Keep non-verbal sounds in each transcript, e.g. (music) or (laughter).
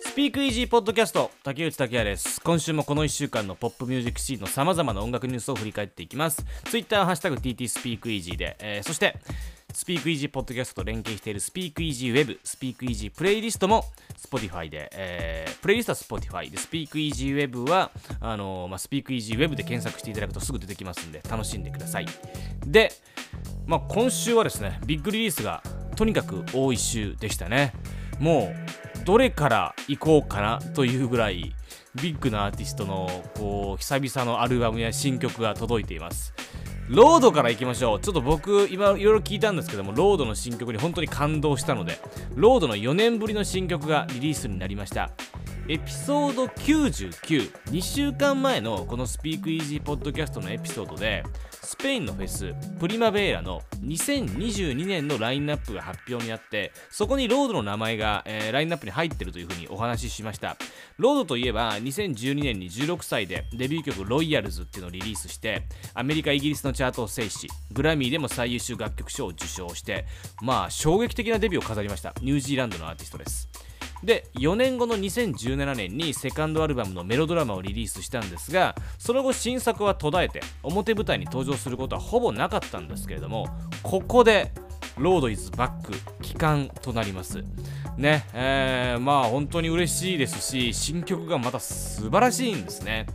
スピークイージーポッドキャスト竹内拓也です。今週もこの1週間のポップミュージックシーンのさまざまな音楽ニュースを振り返っていきます。ツイッターハッシュタグ TT スピークイージーで、えー、そしてスピークイージーポッドキャストと連携しているスピークイージーウェブスピークイージープレイリストも Spotify で、えー、プレイリストは Spotify でスピークイージーウェブはあのー、まあ、スピークイージーウェブで検索していただくとすぐ出てきますんで楽しんでください。で、まあ、今週はですねビッグリリースがとにかく多い週でしたね。もうどれから行こうかなというぐらいビッグなアーティストのこう久々のアルバムや新曲が届いています。ロードから行きましょう。ちょっと僕今いろいろ聞いたんですけどもロードの新曲に本当に感動したのでロードの4年ぶりの新曲がリリースになりました。エピソード992週間前のこのスピークイージーポッドキャストのエピソードでスペインのフェスプリマベーラの2022年のラインナップが発表にあってそこにロードの名前が、えー、ラインナップに入ってるというふうにお話ししました。ロードといえば2012年に16歳でデビュー曲「ロイヤルズ」っていうのをリリースしてアメリカイギリスのチャートを制しグラミーでも最優秀楽曲賞を受賞してまあ衝撃的なデビューを飾りました。ニュージーランドのアーティストです。で4年後の2017年にセカンドアルバムの Melodrama をリリースしたんですがその後新作は途絶えて表舞台に登場することはほぼなかったんですけれどもここで Lorde is back 帰還となります。ねえー、まあ本当に嬉しいですし新曲がまた素晴らしいんですね。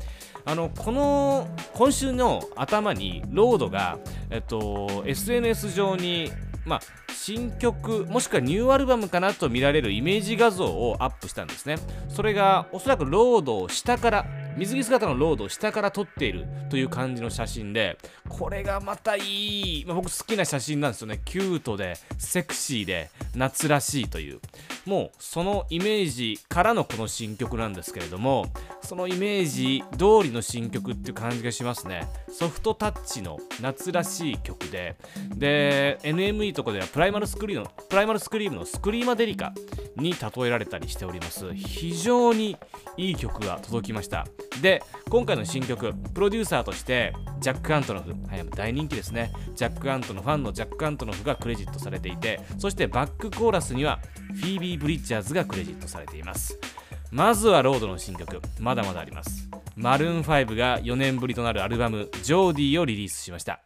あのこの今週の頭にロードが、えっと、SNS 上にまあ、新曲もしくはニューアルバムかなと見られるイメージ画像をアップしたんですね。それがおそらくロードを下から水着姿のロードを下から撮っているという感じの写真でこれがまたいい、まあ、僕好きな写真なんですよね。キュートでセクシーで夏らしいという。もうそのイメージからのこの新曲なんですけれどもそのイメージ通りの新曲っていう感じがしますね。ソフトタッチの夏らしい曲で。で NME とかではプライマルスクリームのプライマルスクリームの Screamadelica に例えられたりしております。非常にいい曲が届きました。で今回の新曲プロデューサーとしてジャック・アントノフ、はい、大人気ですね。ジャック・アントノフファンのジャック・アントノフがクレジットされていてそしてバックコーラスにはフィービー・ブリッジャーズがクレジットされています。まずはロードの新曲まだまだあります。マルーン5が4年ぶりとなるアルバムジョーディーをリリースしました。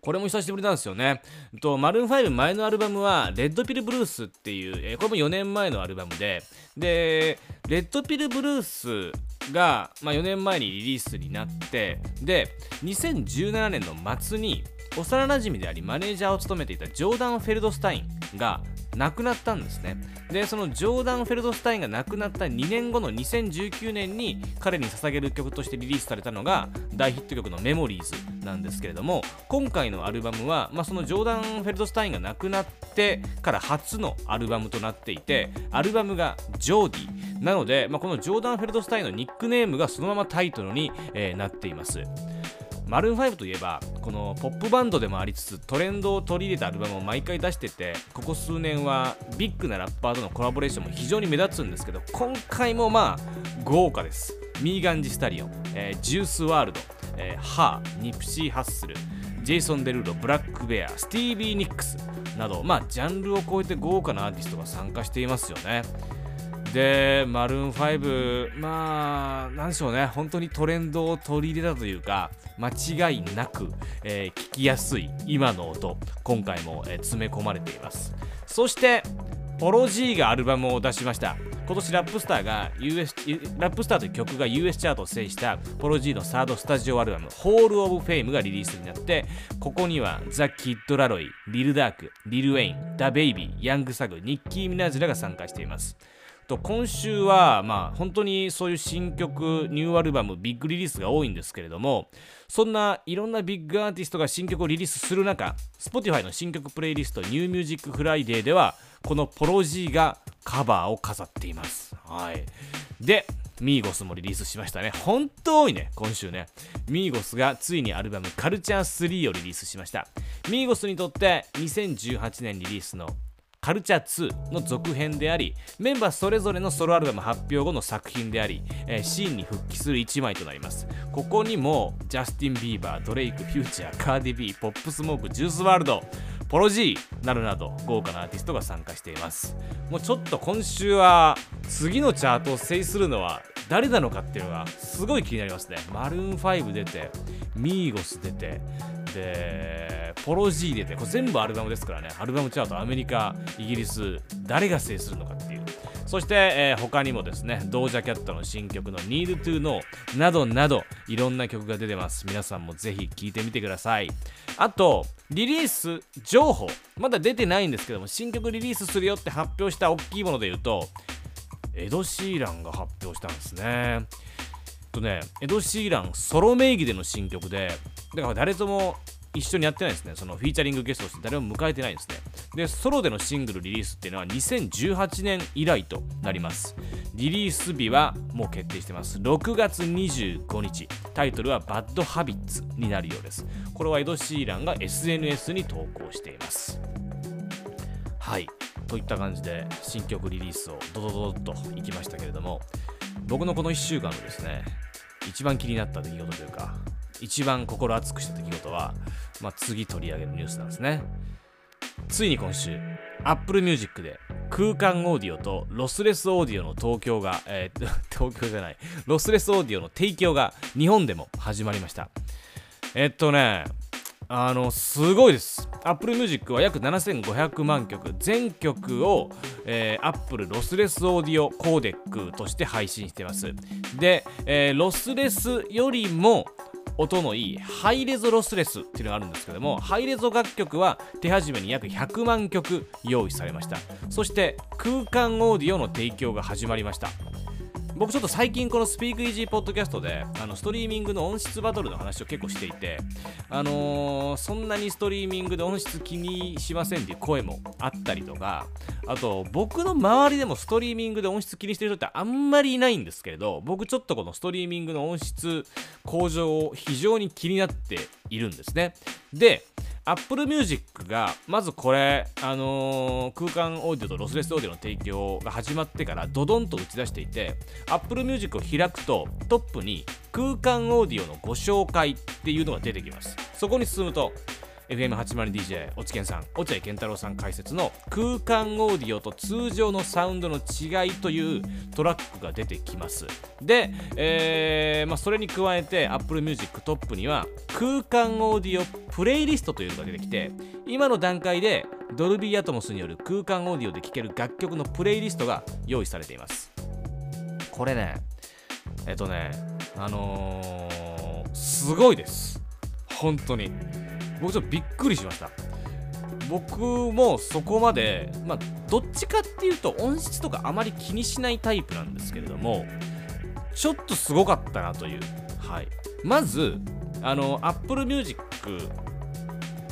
これも久しぶりなんですよね。とマルーン5前のアルバムは、レッドピルブルースっていう、えー、これも4年前のアルバムで、で、レッドピルブルースが、まあ、4年前にリリースになって、で、2017年の末に、幼なじみでありマネージャーを務めていたジョーダン・フェルドスタインが亡くなったんですね。でそのジョーダン・フェルドスタインが亡くなった2年後の2019年に彼に捧げる曲としてリリースされたのが大ヒット曲の「メモリーズ」なんですけれども今回のアルバムは、まあ、そのジョーダン・フェルドスタインが亡くなってから初のアルバムとなっていてアルバムがジョーディなので、まあ、このジョーダン・フェルドスタインのニックネームがそのままタイトルに、えー、なっています。マルーン5といえばこのポップバンドでもありつつトレンドを取り入れたアルバムを毎回出しててここ数年はビッグなラッパーとのコラボレーションも非常に目立つんですけど今回もまあ豪華です。ミーガンジ・スタリオン、えー、ジュース・ワールド、えー、ハーニプシー・ハッスルジェイソン・デルーロ blackbear、スティービー・ニックスなどまあジャンルを超えて豪華なアーティストが参加していますよね。で、マルーン5、まあ、なんでしょうね、本当にトレンドを取り入れたというか、間違いなく、えー、聞きやすい今の音、今回も、えー、詰め込まれています。そして、ポロ G がアルバムを出しました。今年ラップスターが US ラップスターという曲が US チャートを制したポロ G のサードスタジオアルバム「Hall of Fame」がリリースになってここにはザ・キッド・ラロイリル・ダークリル・ウェインダ・ベイビーヤング・サグニッキー・ミナージュらが参加していますと今週はまあ本当にそういう新曲ニューアルバムビッグリリースが多いんですけれどもそんないろんなビッグアーティストが新曲をリリースする中 Spotify の新曲プレイリスト New Music Friday ではこの Polo G がカバーを飾っていますはいで Migos もリリースしましたね。本当多いね、今週ね。Migos がついにアルバムカルチャー3をリリースしました。 Migos にとって2018年リリースのカルチャー2の続編でありメンバーそれぞれのソロアルバム発表後の作品であり、えー、シーンに復帰する1枚となります。ここにもジャスティン・ビーバードレイクフューチャーカーディビーポップスモークジュースワールド Polo G などなど豪華なアーティストが参加しています。もうちょっと今週は次のチャートを制するのは誰なのかっていうのがすごい気になりますね。マルーン5出てミーゴス出てでポロ G 出てこれ全部アルバムですからね。アルバムチャートアメリカイギリス誰が制するのかっていう。そして、えー、他にもですねドージャキャットの新曲の Need to Know などなどいろんな曲が出てます。皆さんもぜひ聴いてみてください。あとリリース情報まだ出てないんですけども新曲リリースするよって発表した大きいもので言うとエド・シーランが発表したんですね。とねエド・シーランソロ名義での新曲でだから誰とも一緒にやってないですね。そのフィーチャリングゲストとして誰も迎えてないですね。で、ソロでのシングルリリースっていうのは2018年以来となります。リリース日はもう決定してます。6月25日。タイトルはバッドハビッツになるようです。これはエド・シーランが SNS に投稿しています。はい。といった感じで新曲リリースをドドドドといきましたけれども、僕のこの1週間のですね、一番気になった出来事というか、一番心熱くした出来事は、まあ、次取り上げるニュースなんですね。ついに今週、Apple Music で空間オーディオとロスレスオーディオの東京が、えー、(laughs) 東京じゃない、ロスレスオーディオの提供が日本でも始まりました。えっとね、あの、すごいです。Apple Music は約7500万曲、全曲を、えー、Apple ロスレスオーディオコーデックとして配信してます。で、えー、ロスレスよりも音のいいハイレゾロスレスっていうのがあるんですけどもハイレゾ楽曲は手始めに約100万曲用意されました。そして空間オーディオの提供が始まりました。僕ちょっと最近この Speakeasy Podcast であのストリーミングの音質バトルの話を結構していてあのー、そんなにストリーミングで音質気にしませんっていう声もあったりとかあと僕の周りでもストリーミングで音質気にしてる人ってあんまりいないんですけれど僕ちょっとこのストリーミングの音質向上を非常に気になっているんですね。で Apple Music がまずこれ、あのー、空間オーディオとロスレスオーディオの提供が始まってからドドンと打ち出していて Apple Music を開くとトップに空間オーディオのご紹介っていうのが出てきます。そこに進むと FM80DJ 落研さん落合健太郎さん解説の空間オーディオと通常のサウンドの違いというトラックが出てきます。で、えーまあ、それに加えて Apple Music トップには空間オーディオプレイリストというのが出てきて今の段階でドルビーアトモスによる空間オーディオで聴ける楽曲のプレイリストが用意されています。これねえっとねあのー、すごいです。本当に。僕ちょっとびっくりしました。僕もそこまでまあどっちかっていうと音質とかあまり気にしないタイプなんですけれどもちょっとすごかったなという。はい。まずあの Apple Music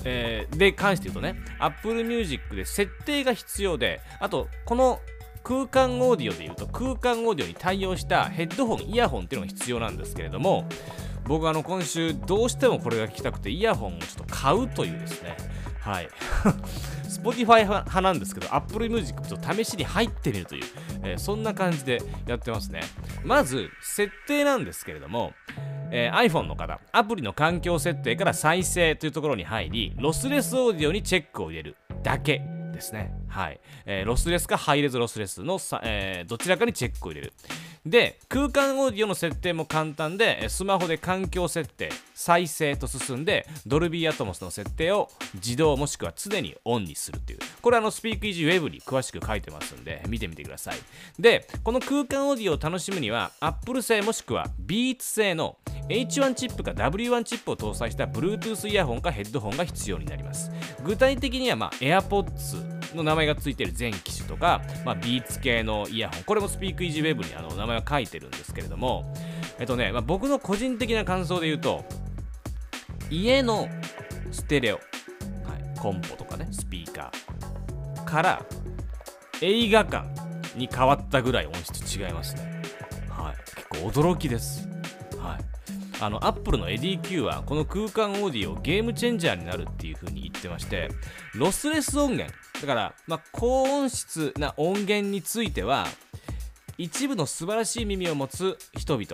えー、で関して言うとね Apple Music で設定が必要であとこの空間オーディオで言うと空間オーディオに対応したヘッドホンイヤホンっていうのが必要なんですけれども僕あの今週どうしてもこれが聞きたくてイヤホンをちょっと買うというですね。はい。(laughs) Spotify 派なんですけど Apple Music と試しに入ってみるという、えー、そんな感じでやってますね。まず設定なんですけれどもえー、iPhone の方、アプリの環境設定から再生というところに入り、ロスレスオーディオにチェックを入れるだけですね。はい。えー、ロスレスかハイレゾロスレスのさ、えー、どちらかにチェックを入れる。で空間オーディオの設定も簡単でスマホで環境設定再生と進んでドルビーアトモスの設定を自動もしくは常にオンにするっていうこれあのスピークイージーウェブに詳しく書いてますんで見てみてくださいでこの空間オーディオを楽しむには Apple 製もしくは Beats 製の H1 チップか W1 チップを搭載した Bluetooth イヤホンかヘッドホンが必要になります具体的には、まあ、AirPods の名前が付いてる全機種とか、まあ、ビーツ系のイヤホン。これもスピークイージーウェブにあの名前は書いてるんですけれども。えっとね、まあ、僕の個人的な感想で言うと家のステレオ、はい、コンポとかねスピーカーから映画館に変わったぐらい音質違いますね。はい。結構驚きです。あのアップルのエディ Q はこの空間オーディオゲームチェンジャーになるっていう風に言ってましてロスレス音源。だから、まあ、高音質な音源については一部の素晴らしい耳を持つ人々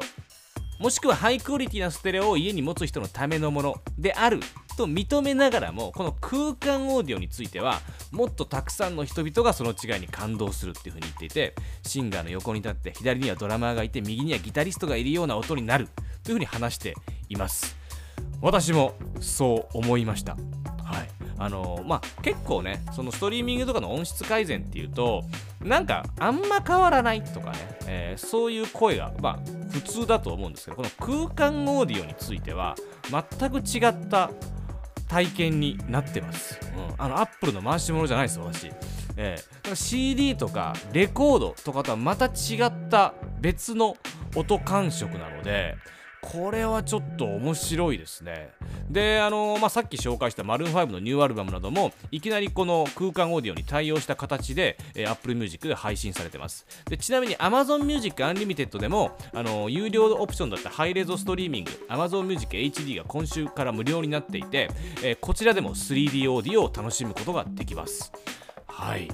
もしくはハイクオリティなステレオを家に持つ人のためのものであると認めながらもこの空間オーディオについてはもっとたくさんの人々がその違いに感動するっていう風に言っていてシンガーの横に立って左にはドラマーがいて右にはギタリストがいるような音になる。という風に話しています。私もそう思いました。はい。あのーまあ結構ねそのストリーミングとかの音質改善っていうとなんかあんま変わらないとかね、えーそういう声がまあ普通だと思うんですけどこの空間オーディオについては全く違った体験になってます、うん、あのアップルの回し物じゃないです私、えーか CD とかレコードとかとはまた違った別の音感触なのでこれはちょっと面白いですね。であのまあ、さっき紹介したマルーン5のニューアルバムなどもいきなりこの空間オーディオに対応した形で、えー Apple Music で配信されてます。でちなみに Amazon Music Unlimited でもあの有料オプションだったハイレゾストリーミング Amazon Music HD が今週から無料になっていて、えーこちらでも 3D オーディオを楽しむことができます。はい。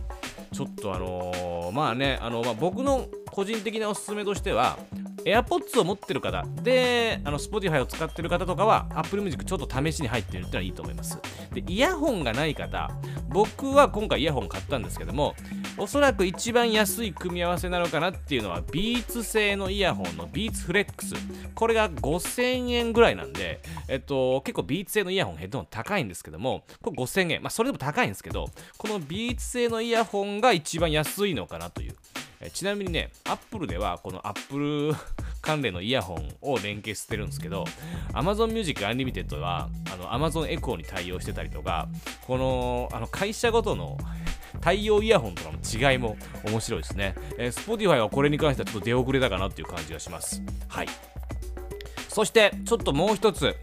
ちょっとあのーまあねあの、まあ、僕の個人的なおすすめとしては AirPods を持ってる方であの Spotify を使ってる方とかは Apple Music ちょっと試しに入ってるってのはいいと思います。でイヤホンがない方僕は今回イヤホン買ったんですけどもおそらく一番安い組み合わせなのかなっていうのはビーツ製のイヤホンのビーツフレックス。これが5000円ぐらいなんでえっと結構ビーツ製のイヤホンヘッドホン高いんですけどもこれ5000円。まあそれでも高いんですけどこのビーツ製のイヤホンが一番安いのかなという。えちなみにね、Apple ではこの Apple (laughs) 関連のイヤホンを連携してるんですけど、Amazon Music Unlimited はあの Amazon Echo に対応してたりとか、このあの会社ごとの対応イヤホンとかの違いも面白いですね。えー Spotify はこれに関してはちょっと出遅れたかなっていう感じがします。はい。そして、ちょっともう一つ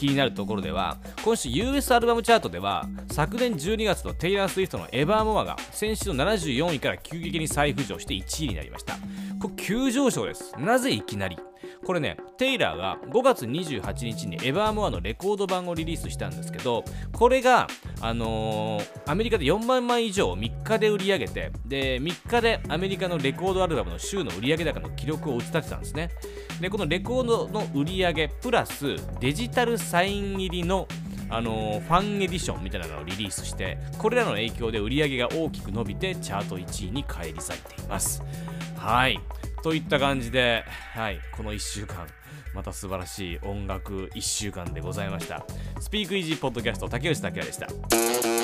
気になるところでは今週 US アルバムチャートでは昨年12月のテイラー・スウィフトのエバーモアが先週の74位から急激に再浮上して1位になりました。これ急上昇です。なぜいきなり？これねテイラーが5月28日にエバーモアのレコード版をリリースしたんですけどこれがあのーアメリカで4万枚以上を3日で売り上げてで3日でアメリカのレコードアルバムの週の売上高の記録を打ち立てたんですね。でこのレコードの売り上げプラスデジタルサイン入りのあのーファンエディションみたいなのをリリースしてこれらの影響で売り上げが大きく伸びてチャート1位に返り咲いています。はい。といった感じで、はい、この1週間また素晴らしい音楽1週間でございました。スピークイージーポッドキャスト竹内拓也でした。